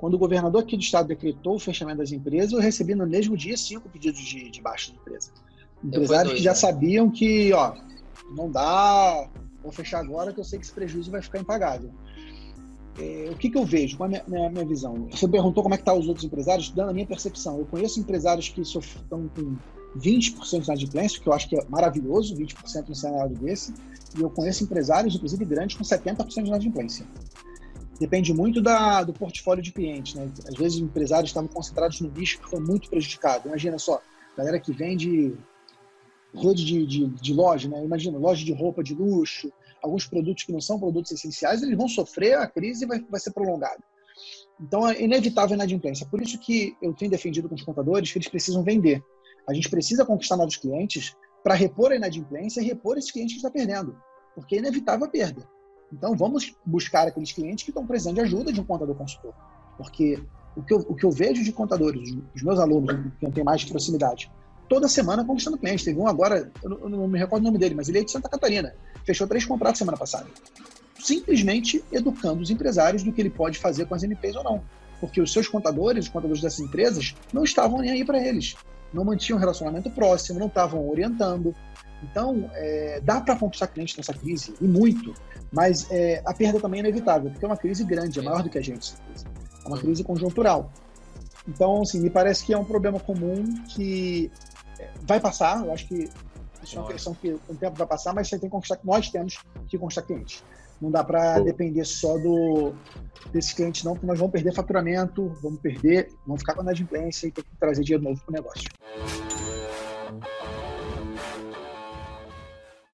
Quando o governador aqui do estado decretou o fechamento das empresas, eu recebi no mesmo dia cinco pedidos de, de baixa de empresa. Empresários dois, que já né? sabiam que, ó, não dá, vou fechar agora que eu sei que esse prejuízo vai ficar impagável. É, o que, que eu vejo? Qual é a minha, minha, visão? Você perguntou como é que estão tá os outros empresários, dando a minha percepção. Eu conheço empresários que estão com 20% de inadimplência, que eu acho que é maravilhoso, 20% no cenário desse, e eu conheço empresários, inclusive grandes, com 70% de inadimplência. Depende muito da, do portfólio de clientes. Né? Às vezes, os empresários estavam concentrados no nicho que foi muito prejudicado. Imagina só, galera que vende rede de, de, de loja, né? imagina, loja de roupa de luxo, alguns produtos que não são produtos essenciais, eles vão sofrer, a crise vai, vai ser prolongada. Então, é inevitável a inadimplência. Por isso que eu tenho defendido com os contadores que eles precisam vender. A gente precisa conquistar novos clientes para repor a inadimplência e repor esses clientes que está perdendo, porque é inevitável a perda. Então, vamos buscar aqueles clientes que estão precisando de ajuda de um contador consultor. Porque o que eu, o que eu vejo de contadores, os meus alunos, que eu tenho mais de proximidade, toda semana conquistando clientes. Teve um agora, eu não, eu não me recordo o nome dele, mas ele é de Santa Catarina. Fechou três contratos semana passada. Simplesmente educando os empresários do que ele pode fazer com as NPs ou não. Porque os seus contadores, os contadores dessas empresas, não estavam nem aí para eles não mantinham relacionamento próximo, não estavam orientando. Então, é, dá para conquistar clientes nessa crise, e muito, mas é, a perda também é inevitável, porque é uma crise grande, é maior do que a gente. É uma crise conjuntural. Então, assim, me parece que é um problema comum que é, vai passar, eu acho que isso é uma questão que o tempo vai passar, mas você tem que conquistar, nós temos que conquistar clientes. Não dá para depender só do desses clientes, não, porque nós vamos perder faturamento, vamos perder, vamos ficar com a inadimplência e ter que trazer dinheiro novo para o negócio.